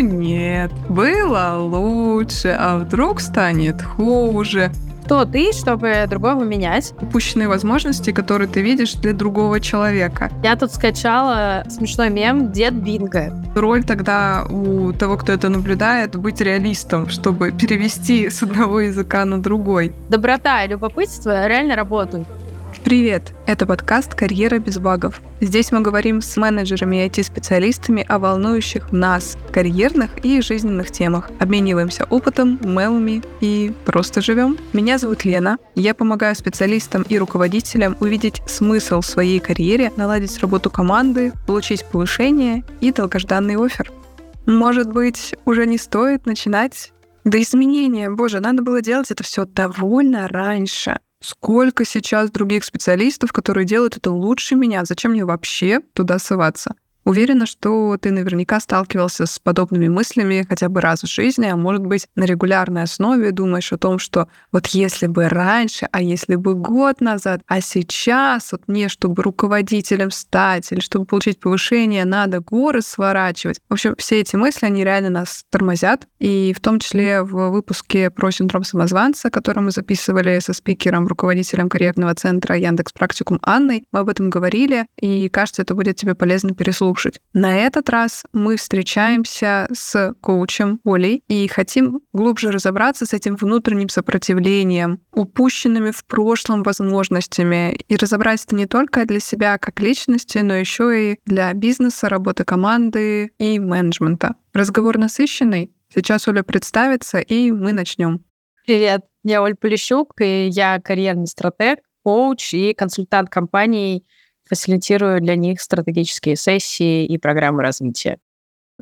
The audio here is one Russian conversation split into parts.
ну нет, было лучше, а вдруг станет хуже кто ты, чтобы другого менять. Упущенные возможности, которые ты видишь для другого человека. Я тут скачала смешной мем «Дед Бинго». Роль тогда у того, кто это наблюдает, быть реалистом, чтобы перевести с одного языка на другой. Доброта и любопытство реально работают. Привет! Это подкаст «Карьера без багов». Здесь мы говорим с менеджерами и IT-специалистами о волнующих нас карьерных и жизненных темах. Обмениваемся опытом, мемами и просто живем. Меня зовут Лена. Я помогаю специалистам и руководителям увидеть смысл в своей карьере, наладить работу команды, получить повышение и долгожданный офер. Может быть, уже не стоит начинать? Да изменения, боже, надо было делать это все довольно раньше. Сколько сейчас других специалистов, которые делают это лучше меня? Зачем мне вообще туда соваться? Уверена, что ты наверняка сталкивался с подобными мыслями хотя бы раз в жизни, а может быть, на регулярной основе думаешь о том, что вот если бы раньше, а если бы год назад, а сейчас вот мне, чтобы руководителем стать или чтобы получить повышение, надо горы сворачивать. В общем, все эти мысли, они реально нас тормозят. И в том числе в выпуске про синдром самозванца, который мы записывали со спикером, руководителем карьерного центра Яндекс Практикум Анной, мы об этом говорили, и кажется, это будет тебе полезно переслушать слушать. На этот раз мы встречаемся с коучем Олей и хотим глубже разобраться с этим внутренним сопротивлением, упущенными в прошлом возможностями, и разобрать это не только для себя как личности, но еще и для бизнеса, работы команды и менеджмента. Разговор насыщенный. Сейчас Оля представится, и мы начнем. Привет, я Оль Полищук, и я карьерный стратег, коуч и консультант компаний фасилитирую для них стратегические сессии и программы развития.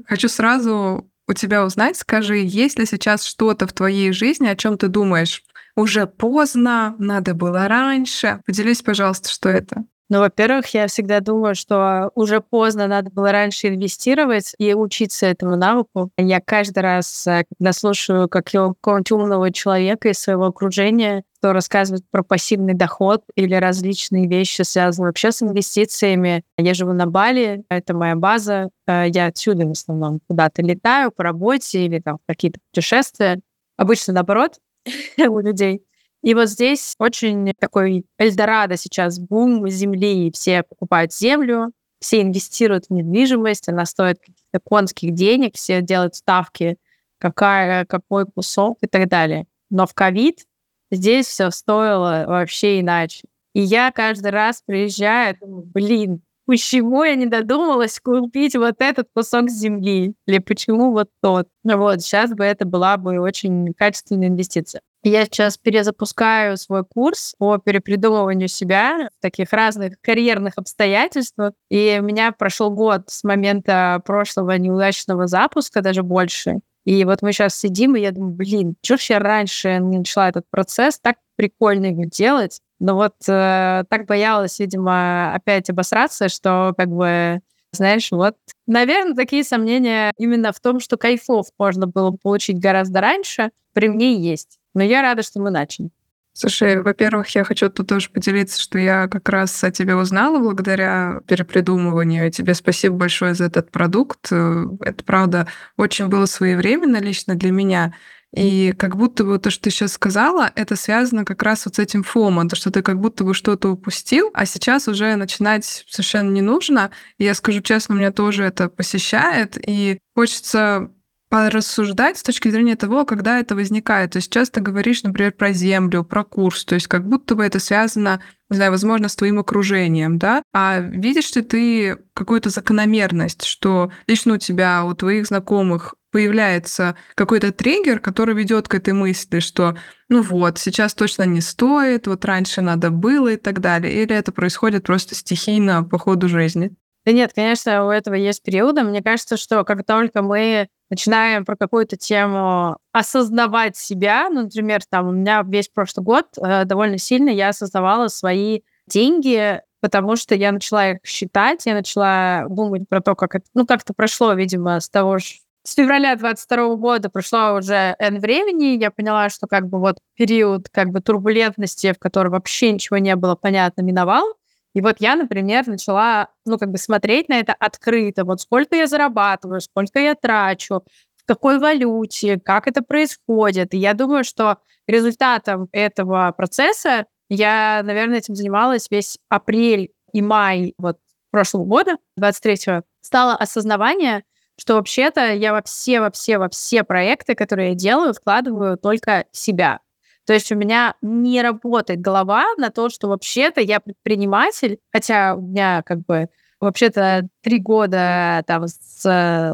Хочу сразу у тебя узнать, скажи, есть ли сейчас что-то в твоей жизни, о чем ты думаешь? Уже поздно, надо было раньше. Поделись, пожалуйста, что это. Ну, во-первых, я всегда думаю, что уже поздно надо было раньше инвестировать и учиться этому навыку. Я каждый раз, э, когда слушаю какого-нибудь умного человека из своего окружения, кто рассказывает про пассивный доход или различные вещи, связанные вообще с инвестициями. Я живу на Бали, это моя база. Э, я отсюда в основном куда-то летаю по работе или там какие-то путешествия. Обычно наоборот у людей. И вот здесь очень такой Эльдорадо сейчас, бум земли, все покупают землю, все инвестируют в недвижимость, она стоит каких-то конских денег, все делают ставки, какая, какой кусок и так далее. Но в ковид здесь все стоило вообще иначе. И я каждый раз приезжаю, думаю, блин, почему я не додумалась купить вот этот кусок земли? Или почему вот тот? Вот, сейчас бы это была бы очень качественная инвестиция. Я сейчас перезапускаю свой курс по перепридумыванию себя в таких разных карьерных обстоятельствах. И у меня прошел год с момента прошлого неудачного запуска, даже больше. И вот мы сейчас сидим, и я думаю, блин, чё ж я раньше не начала этот процесс, так прикольно его делать. Но вот э, так боялась, видимо, опять обосраться, что как бы знаешь, вот, наверное, такие сомнения именно в том, что кайфов можно было получить гораздо раньше, при мне есть. Но я рада, что мы начали. Слушай, во-первых, я хочу тут тоже поделиться, что я как раз о тебе узнала благодаря перепридумыванию. И тебе спасибо большое за этот продукт. Это, правда, очень было своевременно лично для меня. И как будто бы то, что ты сейчас сказала, это связано как раз вот с этим фомом, то, что ты как будто бы что-то упустил, а сейчас уже начинать совершенно не нужно. И я скажу честно, меня тоже это посещает, и хочется порассуждать с точки зрения того, когда это возникает. То есть часто говоришь, например, про землю, про курс, то есть как будто бы это связано, не знаю, возможно, с твоим окружением, да? А видишь ли ты какую-то закономерность, что лично у тебя, у твоих знакомых появляется какой-то триггер, который ведет к этой мысли, что ну вот, сейчас точно не стоит, вот раньше надо было и так далее. Или это происходит просто стихийно по ходу жизни? Да нет, конечно, у этого есть периоды. Мне кажется, что как только мы начинаем про какую-то тему осознавать себя, ну, например, там у меня весь прошлый год э, довольно сильно я осознавала свои деньги, потому что я начала их считать, я начала думать про то, как это, ну, как-то прошло, видимо, с того же с февраля 22 года прошло уже N времени, я поняла, что как бы вот период как бы турбулентности, в котором вообще ничего не было понятно, миновал. И вот я, например, начала, ну, как бы смотреть на это открыто. Вот сколько я зарабатываю, сколько я трачу, какой валюте, как это происходит. И я думаю, что результатом этого процесса я, наверное, этим занималась весь апрель и май вот прошлого года, 23-го, стало осознавание, что вообще-то я во все, во все, во все проекты, которые я делаю, вкладываю только себя. То есть у меня не работает голова на то, что вообще-то я предприниматель, хотя у меня как бы вообще-то три года, там, с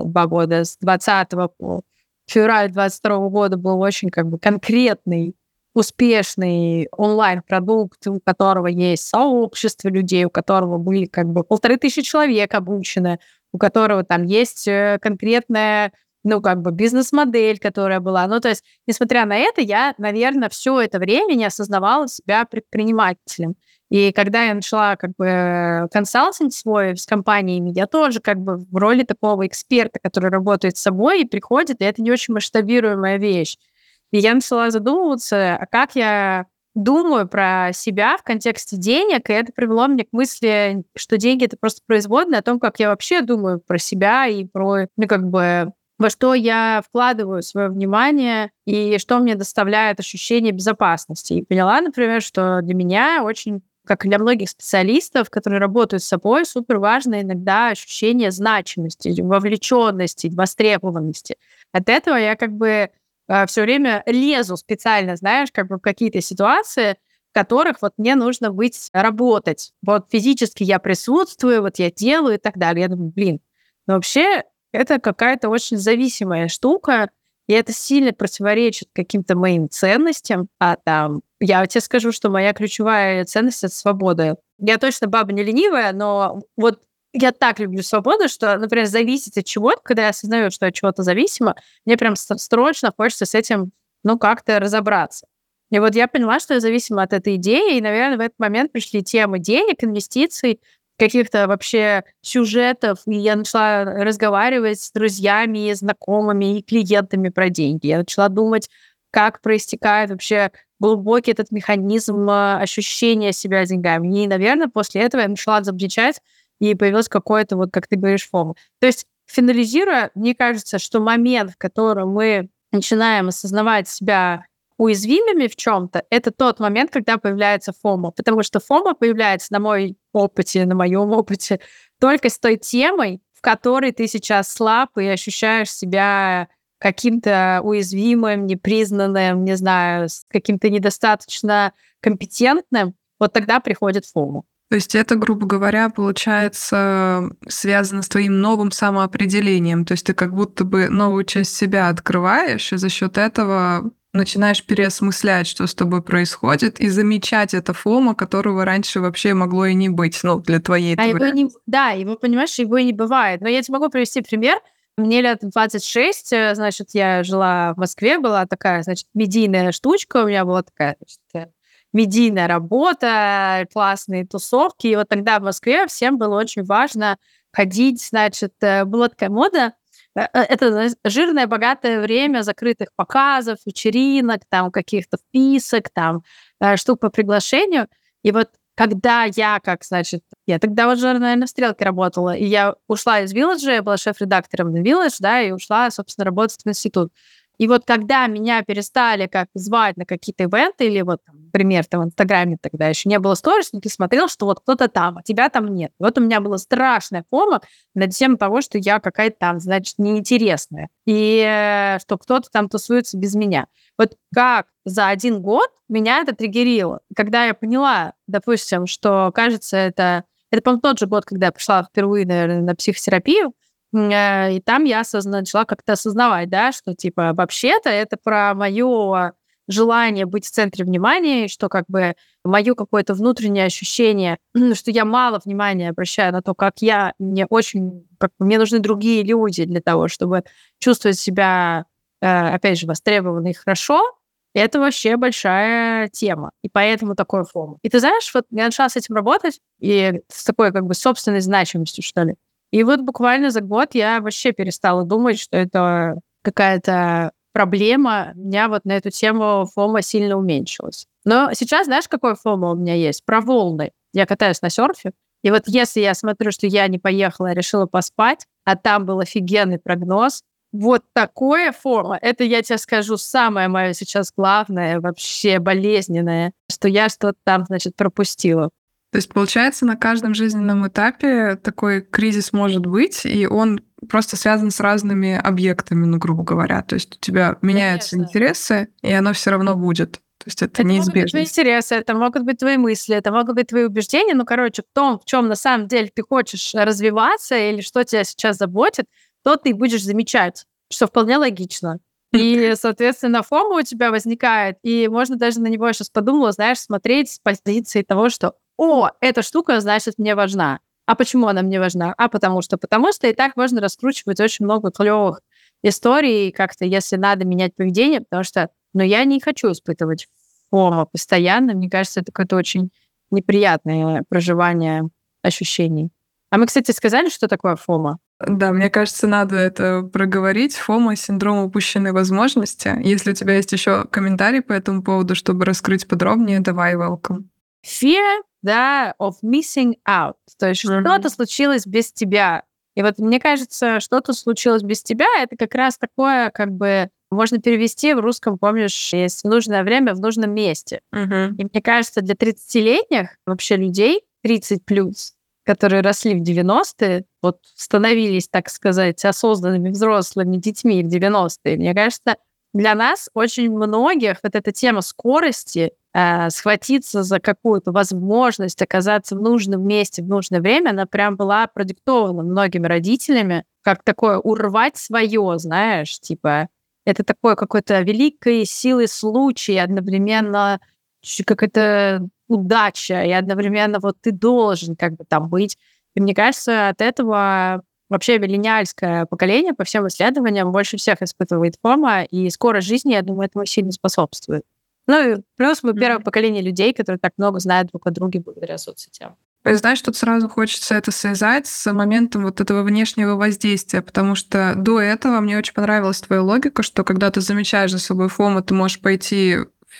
два года, с 20 по февраль 22 года был очень как бы конкретный успешный онлайн-продукт, у которого есть сообщество людей, у которого были как бы полторы тысячи человек обучены, у которого там есть э, конкретная ну, как бы бизнес-модель, которая была. Ну, то есть, несмотря на это, я, наверное, все это время не осознавала себя предпринимателем. И когда я начала как бы консалтинг свой с компаниями, я тоже как бы в роли такого эксперта, который работает с собой и приходит, и это не очень масштабируемая вещь. И я начала задумываться, а как я думаю про себя в контексте денег, и это привело меня к мысли, что деньги — это просто производные о том, как я вообще думаю про себя и про, ну, как бы, во что я вкладываю свое внимание и что мне доставляет ощущение безопасности. И поняла, например, что для меня очень как для многих специалистов, которые работают с собой, супер важно иногда ощущение значимости, вовлеченности, востребованности. От этого я как бы э, все время лезу специально, знаешь, как бы в какие-то ситуации, в которых вот мне нужно быть, работать. Вот физически я присутствую, вот я делаю и так далее. Я думаю, блин, но вообще это какая-то очень зависимая штука, и это сильно противоречит каким-то моим ценностям. А там, я тебе скажу, что моя ключевая ценность — это свобода. Я точно баба не ленивая, но вот я так люблю свободу, что, например, зависеть от чего-то, когда я осознаю, что от чего-то зависимо, мне прям срочно хочется с этим, ну, как-то разобраться. И вот я поняла, что я зависима от этой идеи, и, наверное, в этот момент пришли темы денег, инвестиций, каких-то вообще сюжетов, и я начала разговаривать с друзьями, знакомыми и клиентами про деньги. Я начала думать, как проистекает вообще глубокий этот механизм а, ощущения себя деньгами. И, наверное, после этого я начала замечать, и появилось какое-то, вот как ты говоришь, фома. То есть, финализируя, мне кажется, что момент, в котором мы начинаем осознавать себя уязвимыми в чем-то, это тот момент, когда появляется фома. Потому что фома появляется на мой опыте, на моем опыте, только с той темой, в которой ты сейчас слаб и ощущаешь себя каким-то уязвимым, непризнанным, не знаю, каким-то недостаточно компетентным, вот тогда приходит фома. То есть это, грубо говоря, получается связано с твоим новым самоопределением. То есть ты как будто бы новую часть себя открываешь, и за счет этого начинаешь переосмыслять, что с тобой происходит, и замечать это фома, которого раньше вообще могло и не быть, ну, для твоей а его не, Да, его, понимаешь, его и не бывает. Но я тебе могу привести пример. Мне лет 26, э, значит, я жила в Москве, была такая, значит, медийная штучка, у меня была такая, значит, э, медийная работа, классные тусовки. И вот тогда в Москве всем было очень важно ходить, значит, э, была такая мода Э, э, это жирное, богатое время закрытых показов, вечеринок, там каких-то вписок, там э, штук по приглашению. И вот когда я, как, значит, я тогда уже, наверное, в «Стрелке» работала, и я ушла из «Вилладжа», я была шеф-редактором на «Вилладж», да, и ушла, собственно, работать в институт. И вот когда меня перестали как звать на какие-то ивенты, или вот, например, там в Инстаграме тогда еще не было сторис, но ты смотрел, что вот кто-то там, а тебя там нет. вот у меня была страшная фома над тем того, что я какая-то там, значит, неинтересная. И что кто-то там тусуется без меня. Вот как за один год меня это триггерило. Когда я поняла, допустим, что, кажется, это... Это, по-моему, тот же год, когда я пришла впервые, наверное, на психотерапию, и там я осозна... начала как-то осознавать, да, что типа вообще-то это про мое желание быть в центре внимания, что как бы мое какое-то внутреннее ощущение, что я мало внимания обращаю на то, как я, мне очень, как мне нужны другие люди для того, чтобы чувствовать себя, э, опять же, востребованно и хорошо, это вообще большая тема. И поэтому такой фома. И ты знаешь, вот я начала с этим работать, и с такой как бы собственной значимостью, что ли. И вот буквально за год я вообще перестала думать, что это какая-то проблема. У меня вот на эту тему фома сильно уменьшилась. Но сейчас, знаешь, какой фома у меня есть? Про волны. Я катаюсь на серфе. И вот если я смотрю, что я не поехала, а решила поспать, а там был офигенный прогноз, вот такое форма, это, я тебе скажу, самое мое сейчас главное, вообще болезненное, что я что-то там, значит, пропустила. То есть, получается, на каждом жизненном этапе такой кризис может быть, и он просто связан с разными объектами, ну, грубо говоря. То есть у тебя меняются Конечно. интересы, и оно все равно будет. То есть это, это неизбежно. Могут быть твои интересы, это могут быть твои мысли, это могут быть твои убеждения. Ну, короче, в том, в чем на самом деле ты хочешь развиваться или что тебя сейчас заботит, то ты будешь замечать, что вполне логично. И, соответственно, фома у тебя возникает, и можно даже на него, я сейчас подумала, знаешь, смотреть с позиции того, что «О, эта штука, значит, мне важна». А почему она мне важна? А потому что, потому что и так можно раскручивать очень много клевых историй, как-то, если надо менять поведение, потому что, ну, я не хочу испытывать фома постоянно. Мне кажется, это какое-то очень неприятное проживание ощущений. А мы, кстати, сказали, что такое фома? Да, мне кажется, надо это проговорить. Фома — синдром упущенной возможности. Если у тебя есть еще комментарий по этому поводу, чтобы раскрыть подробнее, давай, welcome. Fear, да, of missing out. То есть mm-hmm. что-то случилось без тебя. И вот мне кажется, что-то случилось без тебя, это как раз такое, как бы, можно перевести в русском, помнишь, есть в нужное время в нужном месте. Mm-hmm. И мне кажется, для 30-летних вообще людей, 30 плюс, которые росли в 90-е, вот становились, так сказать, осознанными взрослыми детьми в 90-е, мне кажется, для нас очень многих вот эта тема скорости, э, схватиться за какую-то возможность оказаться в нужном месте в нужное время, она прям была продиктована многими родителями, как такое урвать свое, знаешь, типа это такое какое-то великой силы случай, одновременно как это удача, и одновременно вот ты должен как бы там быть. И мне кажется, от этого вообще миллениальское поколение по всем исследованиям больше всех испытывает фома, и скорость жизни, я думаю, этому сильно способствует. Ну и плюс мы первое поколение людей, которые так много знают друг о друге благодаря соцсетям. Знаешь, тут сразу хочется это связать с моментом вот этого внешнего воздействия, потому что до этого мне очень понравилась твоя логика, что когда ты замечаешь за собой фома, ты можешь пойти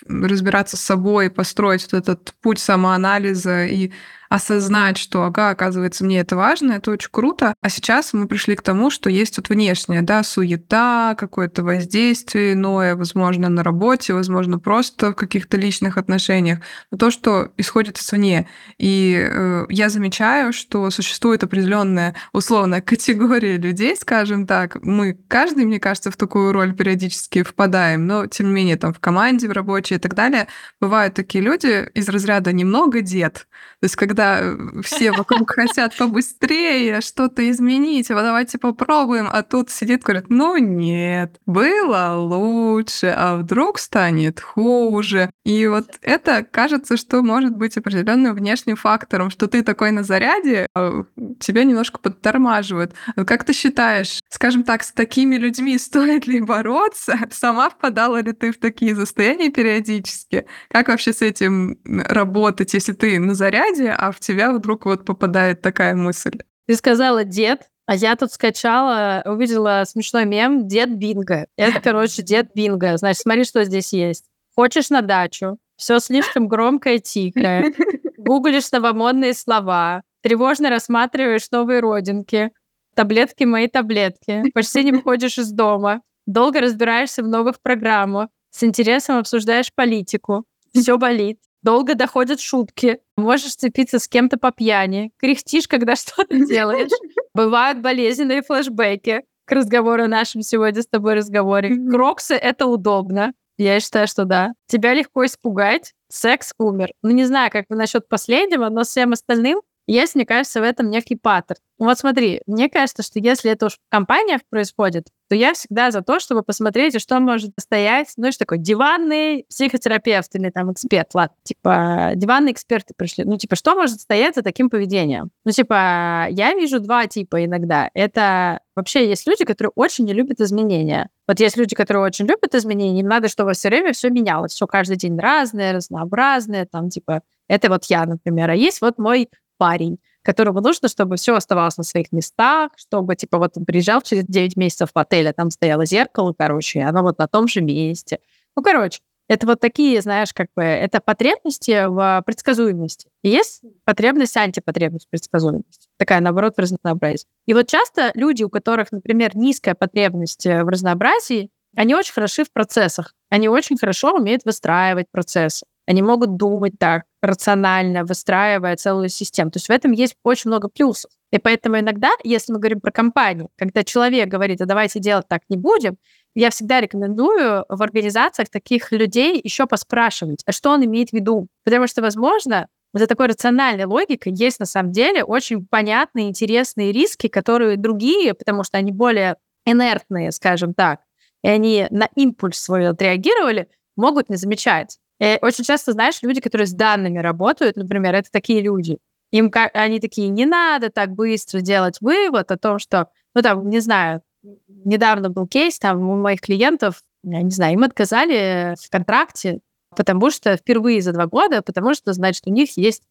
разбираться с собой, построить вот этот путь самоанализа и осознать, что, ага, оказывается, мне это важно, это очень круто. А сейчас мы пришли к тому, что есть вот внешнее, да, суета, какое-то воздействие иное, возможно, на работе, возможно, просто в каких-то личных отношениях, но то, что исходит извне. И э, я замечаю, что существует определенная условная категория людей, скажем так. Мы, каждый, мне кажется, в такую роль периодически впадаем, но, тем не менее, там в команде, в рабочей и так далее, бывают такие люди из разряда немного дед. То есть, когда когда все вокруг хотят побыстрее что-то изменить, а давайте попробуем, а тут сидит, говорит, ну нет, было лучше, а вдруг станет хуже. И вот это кажется, что может быть определенным внешним фактором, что ты такой на заряде, а тебя немножко подтормаживает. Как ты считаешь, скажем так, с такими людьми стоит ли бороться? Сама впадала ли ты в такие состояния периодически? Как вообще с этим работать, если ты на заряде, а в тебя вдруг вот попадает такая мысль? Ты сказала дед, а я тут скачала, увидела смешной мем «Дед Бинго». Это, короче, дед Бинго. Значит, смотри, что здесь есть. Хочешь на дачу, все слишком громко и тихо, гуглишь новомодные слова, тревожно рассматриваешь новые родинки, таблетки мои таблетки, почти не выходишь из дома, долго разбираешься в новых программах, с интересом обсуждаешь политику, все болит, долго доходят шутки, можешь цепиться с кем-то по пьяни, кряхтишь, когда что-то делаешь. Бывают болезненные флешбеки к разговору о нашем сегодня с тобой разговоре. Кроксы — это удобно. Я считаю, что да. Тебя легко испугать. Секс умер. Ну, не знаю, как насчет последнего, но всем остальным есть, мне кажется, в этом некий паттерн. Вот смотри, мне кажется, что если это уж в компаниях происходит, то я всегда за то, чтобы посмотреть, что может стоять, ну, что такое, диванный психотерапевт или там эксперт, ладно, типа, диванные эксперты пришли, ну, типа, что может стоять за таким поведением? Ну, типа, я вижу два типа иногда. Это вообще есть люди, которые очень не любят изменения. Вот есть люди, которые очень любят изменения, им надо, чтобы все время все менялось, все каждый день разное, разнообразное, там, типа, это вот я, например. А есть вот мой парень, которому нужно, чтобы все оставалось на своих местах, чтобы, типа, вот он приезжал через 9 месяцев в отель, а там стояло зеркало, короче, и оно вот на том же месте. Ну, короче, Это вот такие, знаешь, как бы, это потребности в предсказуемости. И есть потребность, антипотребность предсказуемости. Такая, наоборот, в разнообразии. И вот часто люди, у которых, например, низкая потребность в разнообразии, они очень хороши в процессах. Они очень хорошо умеют выстраивать процессы. Они могут думать так, рационально, выстраивая целую систему. То есть в этом есть очень много плюсов. И поэтому иногда, если мы говорим про компанию, когда человек говорит, а давайте делать так не будем, я всегда рекомендую в организациях таких людей еще поспрашивать, а что он имеет в виду. Потому что, возможно, за такой рациональной логикой есть на самом деле очень понятные, интересные риски, которые другие, потому что они более инертные, скажем так, и они на импульс свой отреагировали, могут не замечать. И очень часто, знаешь, люди, которые с данными работают, например, это такие люди. Им они такие, не надо так быстро делать вывод о том, что, ну там, не знаю, недавно был кейс, там у моих клиентов, я не знаю, им отказали в контракте, потому что впервые за два года, потому что, значит, у них есть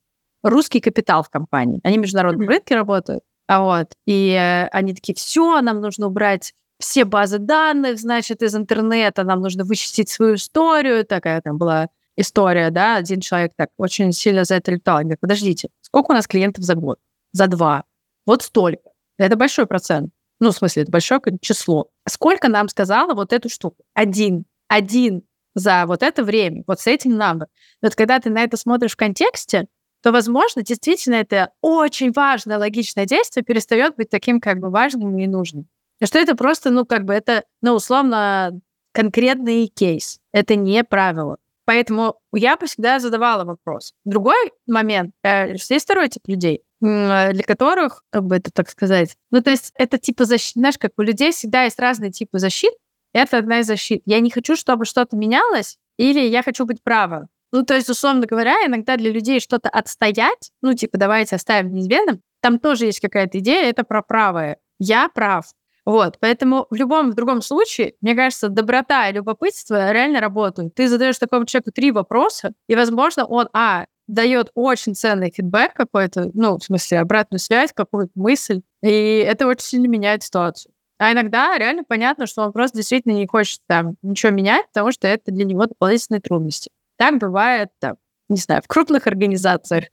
русский капитал в компании. Они в международном mm-hmm. рынке работают. А вот, и э, они такие, все, нам нужно убрать все базы данных, значит, из интернета, нам нужно вычистить свою историю. Такая там была история, да, один человек так очень сильно за это летал. Говорит, подождите, сколько у нас клиентов за год? За два. Вот столько. Это большой процент. Ну, в смысле, это большое число. Сколько нам сказала вот эту штуку? Один. Один за вот это время, вот с этим number. Вот когда ты на это смотришь в контексте, то, возможно, действительно это очень важное логичное действие перестает быть таким как бы важным и нужным. И что это просто, ну, как бы это, ну, условно, конкретный кейс. Это не правило. Поэтому я всегда задавала вопрос. Другой момент, э, есть второй тип людей, для которых, как бы это так сказать, ну, то есть это типа защиты, знаешь, как у людей всегда есть разные типы защит, это одна из защит. Я не хочу, чтобы что-то менялось, или я хочу быть права. Ну, то есть, условно говоря, иногда для людей что-то отстоять, ну, типа, давайте оставим неизменным, там тоже есть какая-то идея, это про правое. Я прав, вот, поэтому в любом в другом случае, мне кажется, доброта и любопытство реально работают. Ты задаешь такому человеку три вопроса, и, возможно, он, а, дает очень ценный фидбэк какой-то, ну, в смысле, обратную связь, какую-то мысль, и это очень сильно меняет ситуацию. А иногда реально понятно, что он просто действительно не хочет там ничего менять, потому что это для него дополнительные трудности. Так бывает, там, не знаю, в крупных организациях.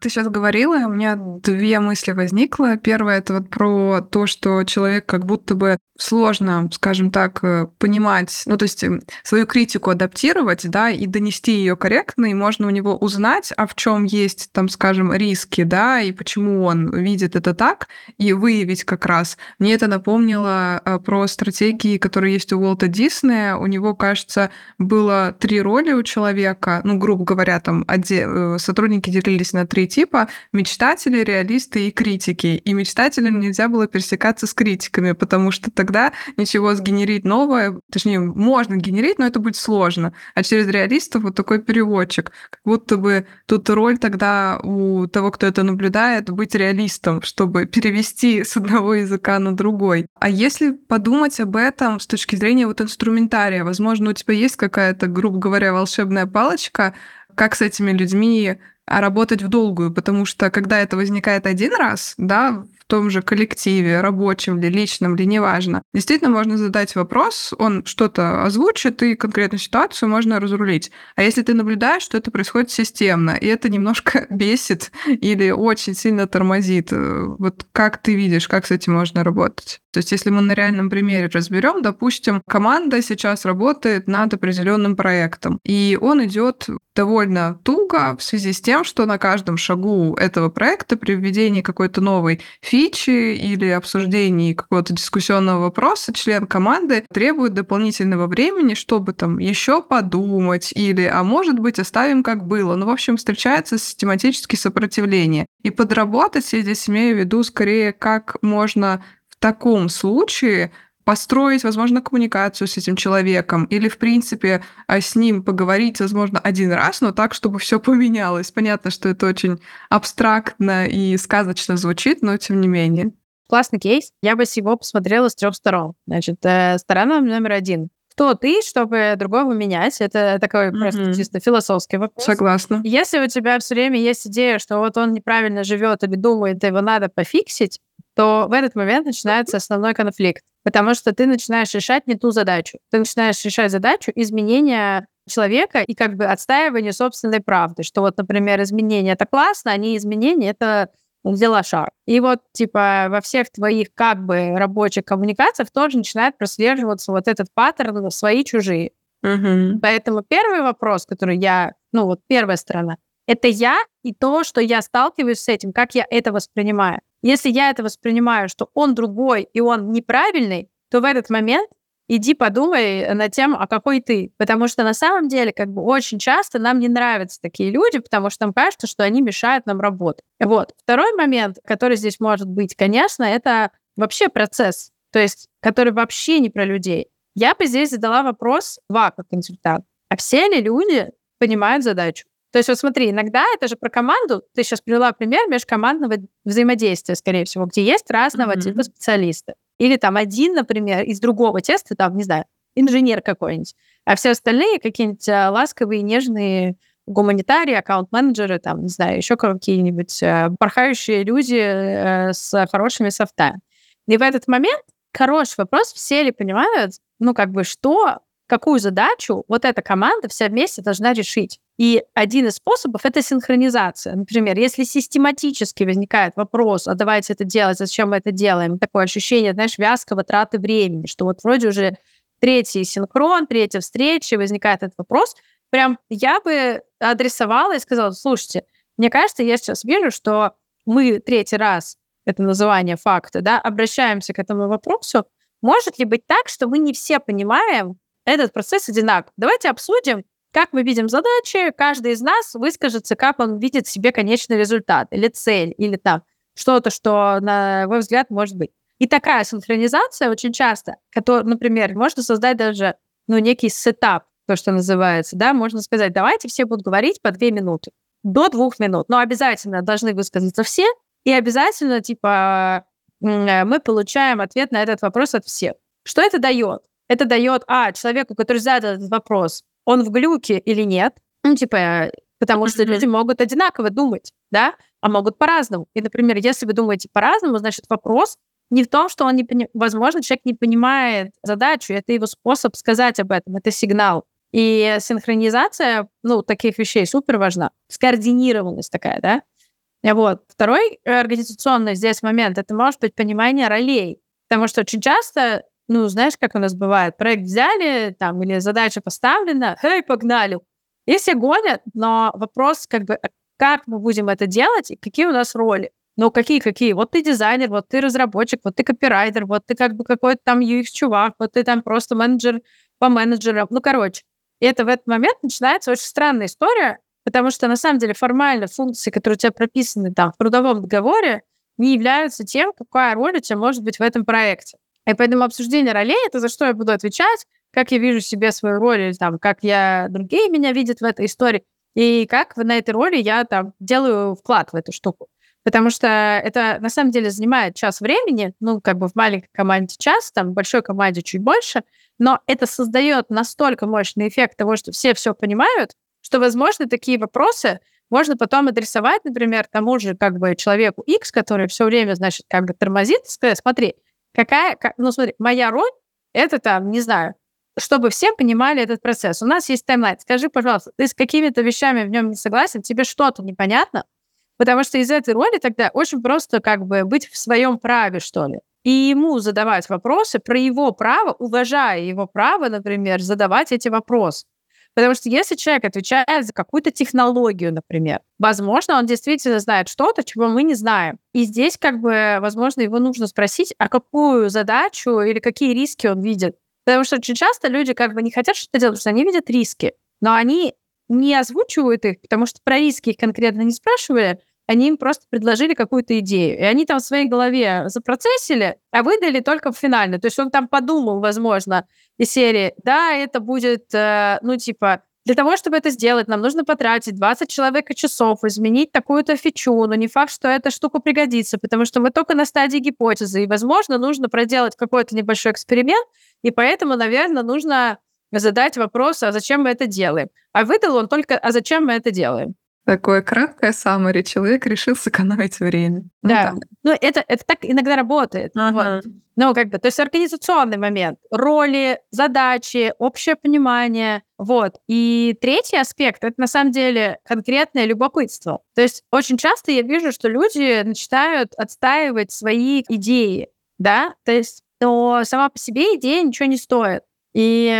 Ты сейчас говорила, у меня две мысли возникло. Первое это вот про то, что человек как будто бы сложно, скажем так, э, понимать, ну то есть эм, свою критику адаптировать, да, и донести ее корректно, и можно у него узнать, а в чем есть, там, скажем, риски, да, и почему он видит это так, и выявить как раз. Мне это напомнило э, про стратегии, которые есть у Уолта Диснея. У него, кажется, было три роли у человека, ну, грубо говоря, там э, сотрудники делились на три типа мечтатели, реалисты и критики. И мечтателям нельзя было пересекаться с критиками, потому что тогда ничего сгенерить новое, точнее, можно генерить, но это будет сложно. А через реалистов вот такой переводчик. Как будто бы тут роль тогда у того, кто это наблюдает, быть реалистом, чтобы перевести с одного языка на другой. А если подумать об этом с точки зрения вот инструментария, возможно, у тебя есть какая-то, грубо говоря, волшебная палочка, как с этими людьми а работать в долгую, потому что когда это возникает один раз, да, том же коллективе, рабочем ли, личном ли, неважно. Действительно, можно задать вопрос, он что-то озвучит, и конкретную ситуацию можно разрулить. А если ты наблюдаешь, что это происходит системно, и это немножко бесит или очень сильно тормозит, э, вот как ты видишь, как с этим можно работать? То есть, если мы на реальном примере разберем, допустим, команда сейчас работает над определенным проектом, и он идет довольно туго в связи с тем, что на каждом шагу этого проекта при введении какой-то новой фи фичи или обсуждении какого-то дискуссионного вопроса член команды требует дополнительного времени, чтобы там еще подумать или, а может быть, оставим как было. Ну, в общем, встречается систематически сопротивление. И подработать я здесь имею в виду скорее, как можно в таком случае построить, возможно, коммуникацию с этим человеком или, в принципе, а, с ним поговорить, возможно, один раз, но так, чтобы все поменялось. Понятно, что это очень абстрактно и сказочно звучит, но тем не менее. Классный кейс. Я бы его посмотрела с трех сторон. Значит, э, сторона номер один. Кто ты, чтобы другого менять? Это такой mm-hmm. просто чисто философский вопрос. Согласна. Если у тебя все время есть идея, что вот он неправильно живет или думает, его надо пофиксить, то в этот момент начинается основной конфликт. Потому что ты начинаешь решать не ту задачу. Ты начинаешь решать задачу изменения человека и как бы отстаивания собственной правды, что вот, например, изменения — это классно, а не изменения — это взяла шар. И вот, типа, во всех твоих как бы рабочих коммуникациях тоже начинает прослеживаться вот этот паттерн свои-чужие. Угу. Поэтому первый вопрос, который я, ну вот первая сторона, это я и то, что я сталкиваюсь с этим, как я это воспринимаю. Если я это воспринимаю, что он другой и он неправильный, то в этот момент иди подумай на тему, а какой ты. Потому что на самом деле, как бы очень часто нам не нравятся такие люди, потому что нам кажется, что они мешают нам работать. Вот. Второй момент, который здесь может быть, конечно, это вообще процесс, то есть который вообще не про людей. Я бы здесь задала вопрос, два как консультант. А все ли люди понимают задачу? То есть вот смотри, иногда это же про команду. Ты сейчас привела пример межкомандного взаимодействия, скорее всего, где есть разного mm-hmm. типа специалисты. Или там один, например, из другого теста, там, не знаю, инженер какой-нибудь, а все остальные какие-нибудь а, ласковые, нежные гуманитарии, аккаунт-менеджеры, там, не знаю, еще какие-нибудь э, порхающие люди э, с хорошими софтами. И в этот момент хороший вопрос, все ли понимают, ну, как бы, что, какую задачу вот эта команда вся вместе должна решить. И один из способов — это синхронизация. Например, если систематически возникает вопрос, а давайте это делать, зачем мы это делаем, такое ощущение, знаешь, вязкого траты времени, что вот вроде уже третий синхрон, третья встреча, возникает этот вопрос, прям я бы адресовала и сказала, слушайте, мне кажется, я сейчас вижу, что мы третий раз, это называние факта, да, обращаемся к этому вопросу, может ли быть так, что мы не все понимаем этот процесс одинаково? Давайте обсудим, как мы видим задачи, каждый из нас выскажется, как он видит себе конечный результат или цель, или там что-то, что, на мой взгляд, может быть. И такая синхронизация очень часто, который, например, можно создать даже ну, некий сетап, то, что называется, да, можно сказать, давайте все будут говорить по две минуты, до двух минут, но обязательно должны высказаться все, и обязательно, типа, мы получаем ответ на этот вопрос от всех. Что это дает? Это дает, а, человеку, который задал этот вопрос, он в глюке или нет. Ну, типа, потому что люди могут одинаково думать, да, а могут по-разному. И, например, если вы думаете по-разному, значит, вопрос не в том, что он не понимает, возможно, человек не понимает задачу, это его способ сказать об этом, это сигнал. И синхронизация, ну, таких вещей супер важна. Скоординированность такая, да. Вот. Второй организационный здесь момент, это может быть понимание ролей. Потому что очень часто ну, знаешь, как у нас бывает, проект взяли, там, или задача поставлена, эй, погнали. И все гонят, но вопрос, как бы, как мы будем это делать и какие у нас роли. Ну, какие-какие? Вот ты дизайнер, вот ты разработчик, вот ты копирайтер, вот ты как бы какой-то там UX-чувак, вот ты там просто менеджер по менеджерам. Ну, короче. И это в этот момент начинается очень странная история, потому что на самом деле формально функции, которые у тебя прописаны там в трудовом договоре, не являются тем, какая роль у тебя может быть в этом проекте. И поэтому обсуждение ролей — это за что я буду отвечать, как я вижу себе свою роль, или там, как я другие меня видят в этой истории, и как на этой роли я там делаю вклад в эту штуку. Потому что это на самом деле занимает час времени, ну, как бы в маленькой команде час, там, в большой команде чуть больше, но это создает настолько мощный эффект того, что все все понимают, что, возможно, такие вопросы можно потом адресовать, например, тому же как бы человеку X, который все время, значит, как бы тормозит, сказать, смотри, Какая, как, ну смотри, моя роль это там, не знаю, чтобы все понимали этот процесс. У нас есть таймлайн. Скажи, пожалуйста, ты с какими-то вещами в нем не согласен, тебе что-то непонятно, потому что из этой роли тогда очень просто как бы быть в своем праве, что ли. И ему задавать вопросы про его право, уважая его право, например, задавать эти вопросы. Потому что если человек отвечает за какую-то технологию, например, возможно, он действительно знает что-то, чего мы не знаем. И здесь, как бы, возможно, его нужно спросить, а какую задачу или какие риски он видит. Потому что очень часто люди как бы не хотят что-то делать, потому что они видят риски, но они не озвучивают их, потому что про риски их конкретно не спрашивали, они им просто предложили какую-то идею. И они там в своей голове запроцессили, а выдали только в финальную. То есть он там подумал, возможно, из серии, да, это будет, э, ну, типа, для того, чтобы это сделать, нам нужно потратить 20 человека часов, изменить такую-то фичу, но не факт, что эта штука пригодится, потому что мы только на стадии гипотезы, и, возможно, нужно проделать какой-то небольшой эксперимент, и поэтому, наверное, нужно задать вопрос, а зачем мы это делаем? А выдал он только, а зачем мы это делаем? Такое краткое саммари. Человек решил сэкономить время. Ну да. Ну, ну это, это так иногда работает. Ага. Вот. Ну, как бы, то есть организационный момент, роли, задачи, общее понимание, вот. И третий аспект — это на самом деле конкретное любопытство. То есть очень часто я вижу, что люди начинают отстаивать свои идеи, да, то есть то сама по себе идея ничего не стоит. И,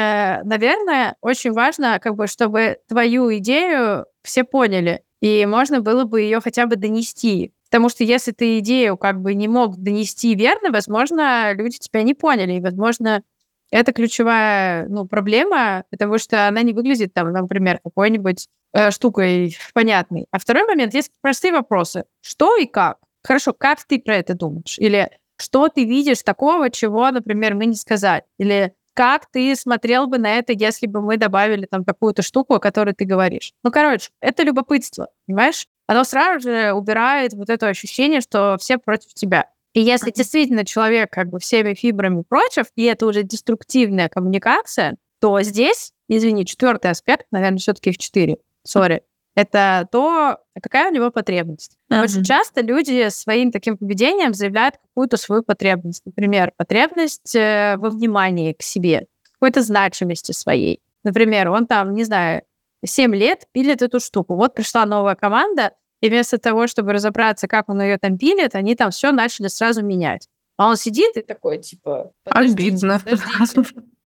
наверное, очень важно, как бы, чтобы твою идею все поняли, и можно было бы ее хотя бы донести. Потому что если ты идею как бы не мог донести верно, возможно, люди тебя не поняли. И, возможно, это ключевая ну, проблема, потому что она не выглядит, там, например, какой-нибудь э, штукой понятной. А второй момент, есть простые вопросы. Что и как? Хорошо, как ты про это думаешь? Или что ты видишь такого, чего, например, мы не сказали? Или как ты смотрел бы на это, если бы мы добавили там какую-то штуку, о которой ты говоришь? Ну, короче, это любопытство, понимаешь? Оно сразу же убирает вот это ощущение, что все против тебя. И если действительно человек как бы всеми фибрами против, и это уже деструктивная коммуникация, то здесь, извини, четвертый аспект, наверное, все-таки их четыре, сори, это то, какая у него потребность. Uh-huh. Очень часто люди своим таким поведением заявляют какую-то свою потребность. Например, потребность э, во внимании к себе, какой-то значимости своей. Например, он там, не знаю, 7 лет пилит эту штуку. Вот пришла новая команда, и вместо того, чтобы разобраться, как он ее там пилит, они там все начали сразу менять. А он сидит и такой, типа... Обидно.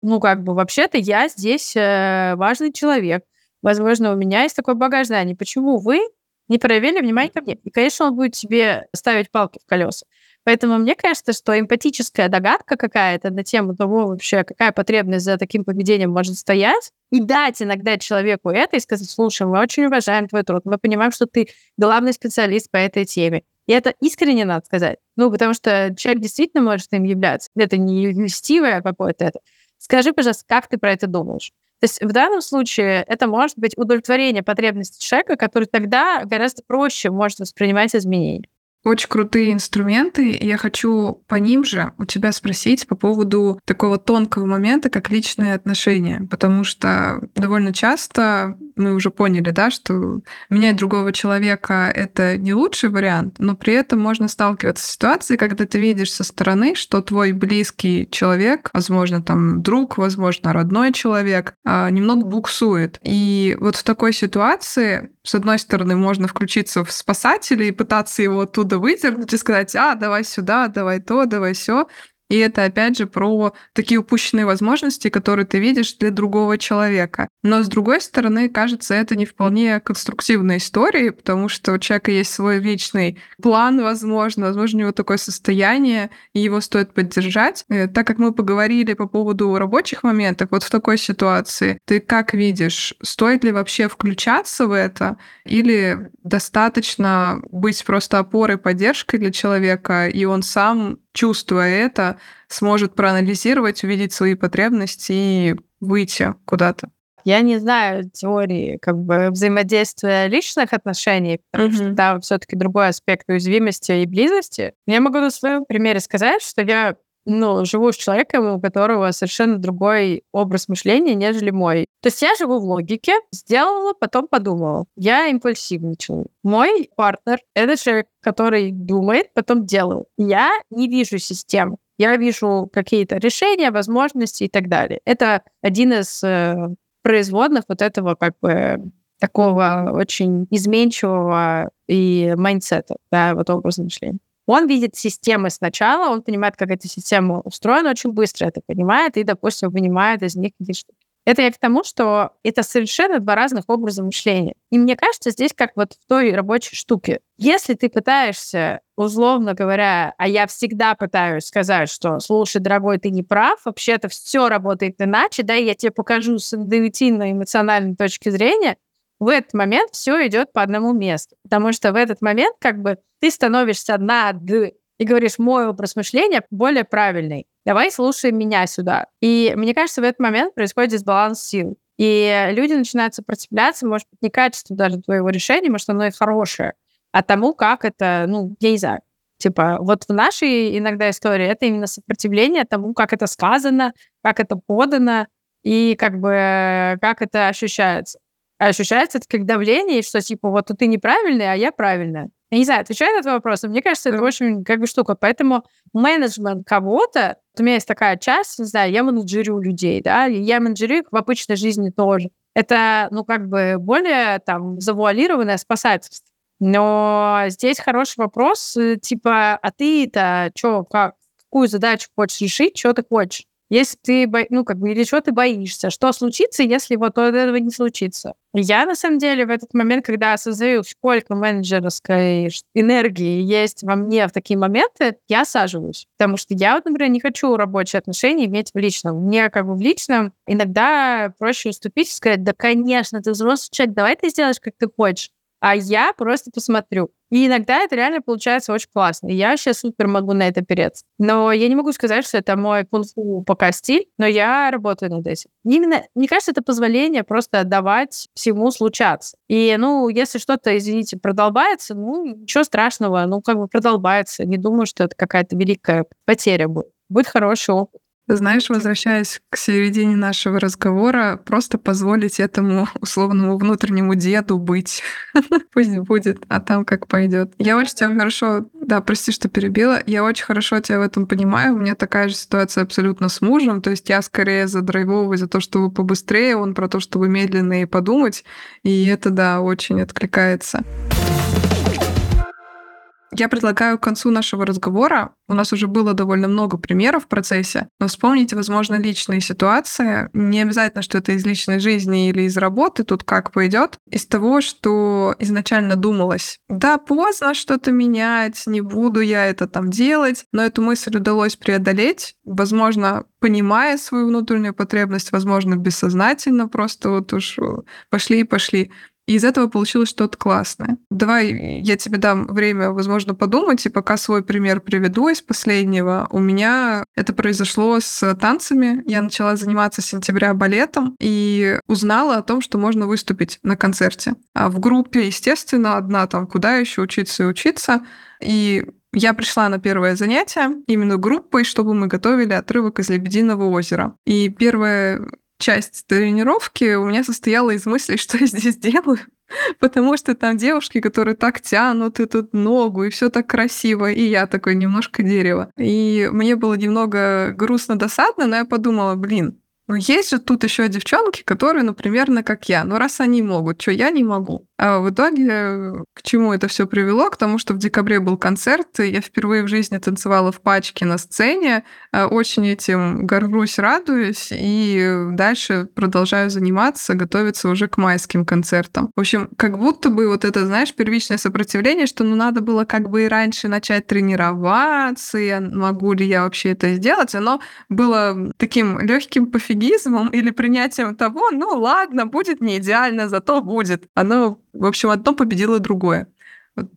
Ну, как бы, вообще-то я здесь э, важный человек. Возможно, у меня есть такой багаж знаний. Почему вы не проявили внимание ко мне? И, конечно, он будет тебе ставить палки в колеса. Поэтому мне кажется, что эмпатическая догадка какая-то на тему того вообще, какая потребность за таким поведением может стоять, и дать иногда человеку это и сказать, слушай, мы очень уважаем твой труд, мы понимаем, что ты главный специалист по этой теме. И это искренне надо сказать. Ну, потому что человек действительно может им являться. Это не льстивое какое-то это. Скажи, пожалуйста, как ты про это думаешь? То есть в данном случае это может быть удовлетворение потребностей человека, который тогда гораздо проще может воспринимать изменения. Очень крутые инструменты. Я хочу по ним же у тебя спросить по поводу такого тонкого момента, как личные отношения. Потому что довольно часто мы уже поняли, да, что менять другого человека — это не лучший вариант, но при этом можно сталкиваться с ситуацией, когда ты видишь со стороны, что твой близкий человек, возможно, там друг, возможно, родной человек, а, немного буксует. И вот в такой ситуации с одной стороны, можно включиться в спасателей и пытаться его оттуда выдернуть и сказать, а, давай сюда, давай то, давай все. И это, опять же, про такие упущенные возможности, которые ты видишь для другого человека. Но, с другой стороны, кажется, это не вполне конструктивная история, потому что у человека есть свой вечный план, возможно, возможно, у него такое состояние, и его стоит поддержать. Э, так как мы поговорили по поводу рабочих моментов, вот в такой ситуации, ты как видишь, стоит ли вообще включаться в это, или достаточно быть просто опорой, поддержкой для человека, и он сам чувствуя это, сможет проанализировать, увидеть свои потребности и выйти куда-то. Я не знаю теории как бы взаимодействия личных отношений, потому mm-hmm. что там все-таки другой аспект уязвимости и близости. Я могу на своем примере сказать, что я ну, живу с человеком, у которого совершенно другой образ мышления, нежели мой. То есть я живу в логике, сделала, потом подумала. Я импульсивный человек. Мой партнер — это человек, который думает, потом делал. Я не вижу систему. Я вижу какие-то решения, возможности и так далее. Это один из э, производных вот этого как бы такого очень изменчивого и mindset а, да, вот образа мышления. Он видит системы сначала, он понимает, как эта система устроена, очень быстро это понимает и, допустим, вынимает из них какие-то штуки. Это я к тому, что это совершенно два разных образа мышления. И мне кажется, здесь как вот в той рабочей штуке. Если ты пытаешься, условно говоря, а я всегда пытаюсь сказать, что, слушай, дорогой, ты не прав, вообще-то все работает иначе, да, я тебе покажу с интуитивной эмоциональной точки зрения, в этот момент все идет по одному месту. Потому что в этот момент как бы ты становишься над и говоришь, мой образ мышления более правильный. Давай слушай меня сюда. И мне кажется, в этот момент происходит дисбаланс сил. И люди начинают сопротивляться, может быть, не качеству даже твоего решения, может, оно и хорошее, а тому, как это, ну, я не знаю, Типа, вот в нашей иногда истории это именно сопротивление тому, как это сказано, как это подано и как бы как это ощущается. А ощущается это как давление, что типа вот ты неправильный, а я правильная. Я не знаю, отвечаю на этот вопрос, но мне кажется, это очень как бы штука. Поэтому менеджмент кого-то, у меня есть такая часть, не знаю, я менеджерю людей, да, я менеджерю их в обычной жизни тоже. Это, ну, как бы более там завуалированное спасательство. Но здесь хороший вопрос, э, типа, а ты-то что, как, какую задачу хочешь решить, что ты хочешь? Если ты, бо... ну, как бы, или что ты боишься, что случится, если вот этого не случится. Я, на самом деле, в этот момент, когда осознаю, сколько менеджерской энергии есть во мне в такие моменты, я саживаюсь. Потому что я, вот, например, не хочу рабочие отношения иметь в личном. Мне, как бы, в личном иногда проще уступить и сказать, да, конечно, ты взрослый человек, давай ты сделаешь, как ты хочешь а я просто посмотрю. И иногда это реально получается очень классно. И я сейчас супер могу на это опереться. Но я не могу сказать, что это мой кунг-фу пока стиль, но я работаю над этим. Именно, мне кажется, это позволение просто отдавать всему случаться. И, ну, если что-то, извините, продолбается, ну, ничего страшного, ну, как бы продолбается. Не думаю, что это какая-то великая потеря будет. Будет хороший опыт. Знаешь, возвращаясь к середине нашего разговора, просто позволить этому условному внутреннему деду быть. Пусть будет, а там как пойдет. Я очень тебя хорошо, да, прости, что перебила, я очень хорошо тебя в этом понимаю. У меня такая же ситуация абсолютно с мужем. То есть я скорее за драйвовый, за то, чтобы побыстрее, он про то, чтобы медленно и подумать. И это, да, очень откликается. Я предлагаю к концу нашего разговора, у нас уже было довольно много примеров в процессе, но вспомните, возможно, личные ситуации. Не обязательно, что это из личной жизни или из работы, тут как пойдет. Из того, что изначально думалось, да, поздно что-то менять, не буду я это там делать, но эту мысль удалось преодолеть, возможно, понимая свою внутреннюю потребность, возможно, бессознательно, просто вот уж пошли и пошли. И из этого получилось что-то классное. Давай я тебе дам время, возможно, подумать, и пока свой пример приведу из последнего. У меня это произошло с танцами. Я начала заниматься с сентября балетом и узнала о том, что можно выступить на концерте. А в группе, естественно, одна там, куда еще учиться и учиться. И я пришла на первое занятие именно группой, чтобы мы готовили отрывок из «Лебединого озера». И первое часть тренировки у меня состояла из мыслей, что я здесь делаю, потому что там девушки, которые так тянут и тут ногу, и все так красиво, и я такой немножко дерево. И мне было немного грустно, досадно, но я подумала, блин, ну есть же тут еще девчонки, которые, ну, примерно как я. Ну, раз они могут, что я не могу? А в итоге к чему это все привело? К тому, что в декабре был концерт, я впервые в жизни танцевала в пачке на сцене. А, очень этим горжусь, радуюсь, и дальше продолжаю заниматься, готовиться уже к майским концертам. В общем, как будто бы вот это, знаешь, первичное сопротивление, что ну надо было как бы и раньше начать тренироваться, и могу ли я вообще это сделать, оно было таким легким пофигизмом или принятием того, ну ладно, будет не идеально, зато будет. Оно в общем, одно победило другое.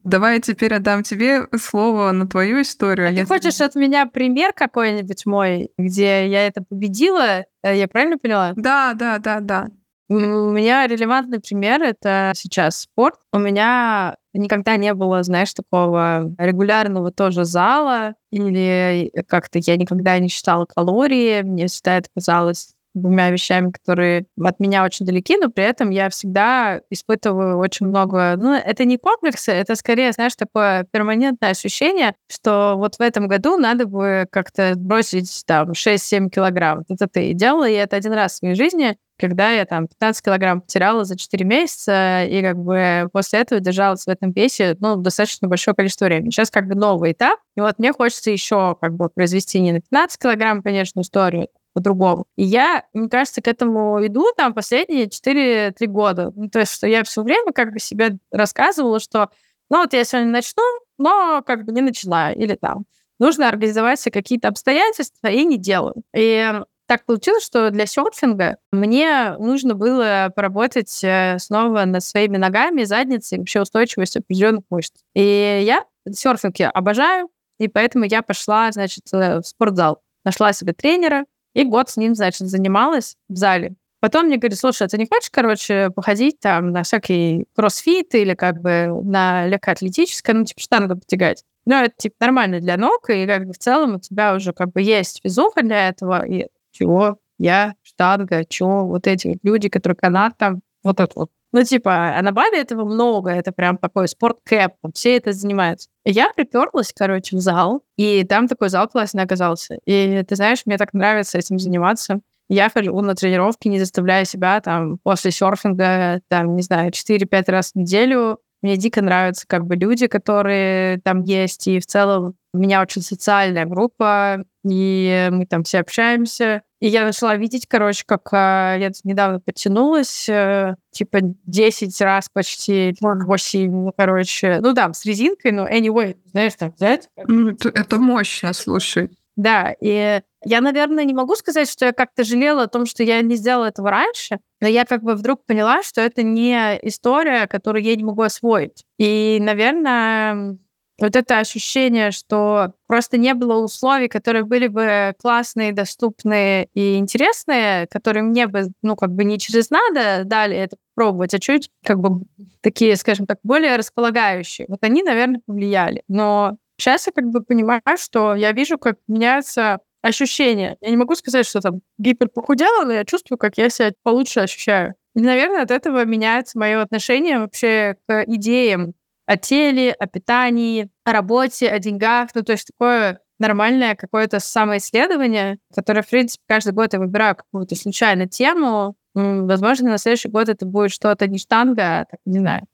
Давай я теперь отдам тебе слово на твою историю. А ты хочешь от меня пример какой-нибудь мой, где я это победила? Э, я правильно поняла? Да, да, да, да. У меня релевантный пример — это сейчас спорт. У меня никогда не было, знаешь, такого регулярного тоже зала, или как-то я никогда не считала калории. Мне всегда это казалось двумя вещами, которые от меня очень далеки, но при этом я всегда испытываю очень много... Ну, это не комплексы, это скорее, знаешь, такое перманентное ощущение, что вот в этом году надо бы как-то бросить там 6-7 килограмм. Это ты делала, и это один раз в своей жизни, когда я там 15 килограмм потеряла за 4 месяца, и как бы после этого держалась в этом весе, ну, достаточно большое количество времени. Сейчас как бы новый этап, и вот мне хочется еще как бы произвести не на 15 килограмм, конечно, историю, по-другому. И я, мне кажется, к этому иду там последние 4-3 года. Ну, то есть, что я все время как бы себе рассказывала, что ну вот я сегодня начну, но как бы не начала. Или там нужно организовать себе какие-то обстоятельства, и не делаю. И так получилось, что для серфинга мне нужно было поработать э, снова над своими ногами, задницей, вообще устойчивостью определенных мышц. И я серфинг я обожаю, и поэтому я пошла, значит, э, в спортзал. Нашла себе тренера, и год с ним, значит, занималась в зале. Потом мне говорит, слушай, а ты не хочешь, короче, походить там на всякий кроссфит или как бы на легкоатлетическое, ну, типа штангу потягать? Ну, это, типа, нормально для ног, и как бы в целом у тебя уже как бы есть физуха для этого, и чего? Я, штанга, чего? Вот эти вот люди, которые канат там, вот это вот Ну, типа, а на Бали этого много, это прям такой спорткэп, все это занимаются. Я приперлась, короче, в зал, и там такой зал классный оказался. И ты знаешь, мне так нравится этим заниматься. Я хожу на тренировки, не заставляя себя там после серфинга, там, не знаю, 4-5 раз в неделю. Мне дико нравятся как бы люди, которые там есть, и в целом у меня очень социальная группа, и мы там все общаемся. И я начала видеть, короче, как э, я недавно подтянулась, э, типа 10 раз почти, 8, ну, короче, ну да, с резинкой, но anyway, знаешь, там взять. Это, это мощно, слушай. Да, и я, наверное, не могу сказать, что я как-то жалела о том, что я не сделала этого раньше, но я как бы вдруг поняла, что это не история, которую я не могу освоить. И, наверное, вот это ощущение, что просто не было условий, которые были бы классные, доступные и интересные, которые мне бы, ну, как бы не через надо дали это пробовать, а чуть, как бы, такие, скажем так, более располагающие. Вот они, наверное, повлияли. Но сейчас я как бы понимаю, что я вижу, как меняются ощущения. Я не могу сказать, что там гипер похудела, но я чувствую, как я себя получше ощущаю. И, наверное, от этого меняется мое отношение вообще к идеям о теле, о питании, о работе, о деньгах. Ну, то есть такое нормальное какое-то самоисследование, которое, в принципе, каждый год я выбираю какую-то случайную тему. Возможно, на следующий год это будет что-то не штанга, а, так, не знаю,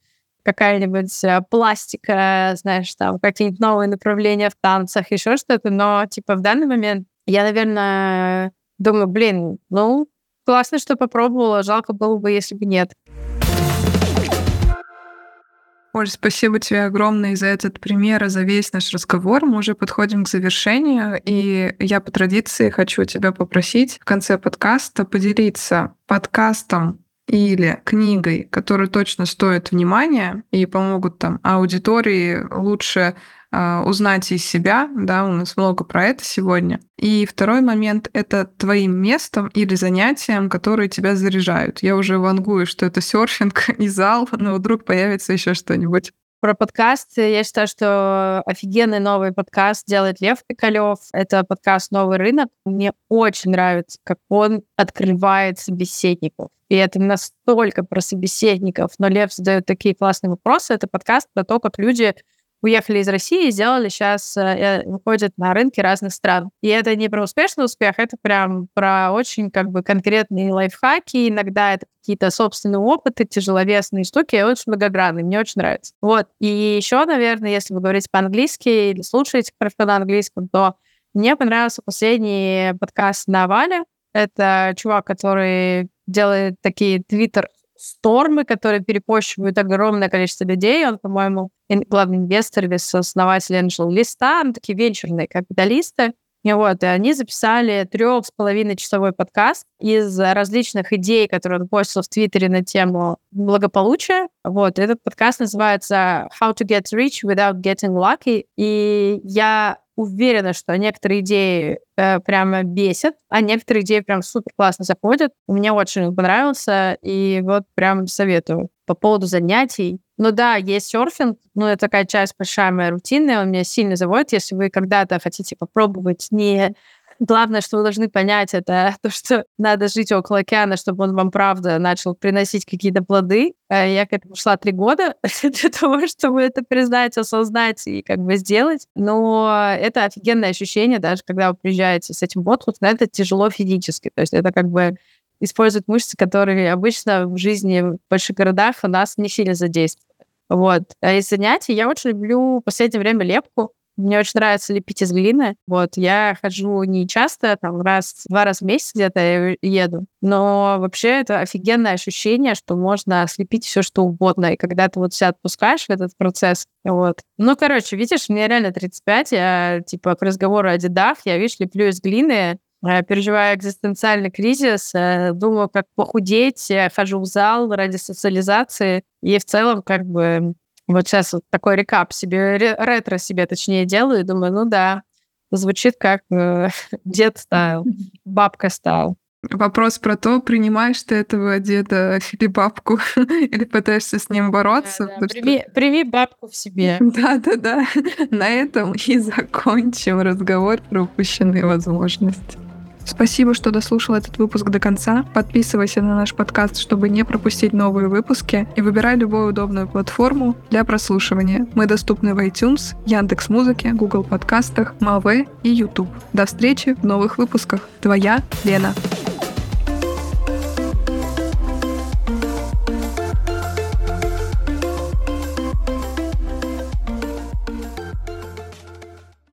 какая-нибудь э, пластика, знаешь, там какие-нибудь новые направления в танцах, еще что-то. Но, типа, в данный момент я, наверное, думаю, блин, ну, классно, что попробовала, жалко было бы, если бы нет. Оль, спасибо тебе огромное за этот пример и за весь наш разговор. Мы уже подходим к завершению, и я по традиции хочу тебя попросить в конце подкаста поделиться подкастом или книгой, которые точно стоят внимания и помогут там аудитории лучше узнать из себя, да, у нас много про это сегодня. И второй момент — это твоим местом или занятием, которые тебя заряжают. Я уже вангую, что это серфинг и зал, но вдруг появится еще что-нибудь. Про подкаст я считаю, что офигенный новый подкаст делает Лев Пикалев. Это подкаст «Новый рынок». Мне очень нравится, как он открывает собеседников. И это настолько про собеседников. Но Лев задает такие классные вопросы. Это подкаст про то, как люди уехали из России и сделали сейчас, э, э, выходят на рынки разных стран. И это не про успешный успех, это прям про очень как бы конкретные лайфхаки, иногда это какие-то собственные опыты, тяжеловесные штуки, очень многогранные, мне очень нравится. Вот. И еще, наверное, если вы говорите по-английски или слушаете хорошо на английском, то мне понравился последний подкаст на Вале. Это чувак, который делает такие твиттер стормы, которые перепощивают огромное количество людей. Он, по-моему, главный инвестор или сооснователь Angel Листа, ну, такие венчурные капиталисты. И вот, и они записали трех с половиной часовой подкаст из различных идей, которые он постил в Твиттере на тему благополучия. Вот, этот подкаст называется How to get rich without getting lucky. И я уверена, что некоторые идеи э, прямо бесят, а некоторые идеи прям супер классно заходят. Мне очень понравился, и вот прям советую. По поводу занятий. Ну да, есть серфинг, но это такая часть большая моя рутины, он меня сильно заводит. Если вы когда-то хотите попробовать не Главное, что вы должны понять, это то, что надо жить около океана, чтобы он вам, правда, начал приносить какие-то плоды. Э, я к этому шла три года для того, чтобы это признать, осознать и как бы сделать. Но это офигенное ощущение, даже когда вы приезжаете с этим в отпуск, но это тяжело физически. То есть это как бы используют мышцы, которые обычно в жизни в больших городах у нас не сильно задействованы. Вот. А из занятий я очень люблю в последнее время лепку. Мне очень нравится лепить из глины. Вот, я хожу не часто, там, раз, два раза в месяц где-то еду. Но вообще это офигенное ощущение, что можно слепить все что угодно. И когда ты вот себя отпускаешь в этот процесс, вот. Ну, короче, видишь, мне реально 35, я, типа, к разговору о дедах, я, видишь, леплю из глины, э, переживаю экзистенциальный кризис, э, думаю, как похудеть, хожу в зал ради социализации, и в целом как бы вот сейчас вот такой рекап себе, ретро себе точнее делаю, и думаю, ну да, звучит как э, дед стайл, бабка стайл. Вопрос про то, принимаешь ты этого деда или бабку, или пытаешься с ним бороться. Да, да. Прими, что... прими бабку в себе. Да-да-да. На этом и закончим разговор про упущенные возможности. Спасибо, что дослушал этот выпуск до конца. Подписывайся на наш подкаст, чтобы не пропустить новые выпуски, и выбирай любую удобную платформу для прослушивания. Мы доступны в iTunes, Яндекс Музыке, Google подкастах, Маве и YouTube. До встречи в новых выпусках. Твоя Лена.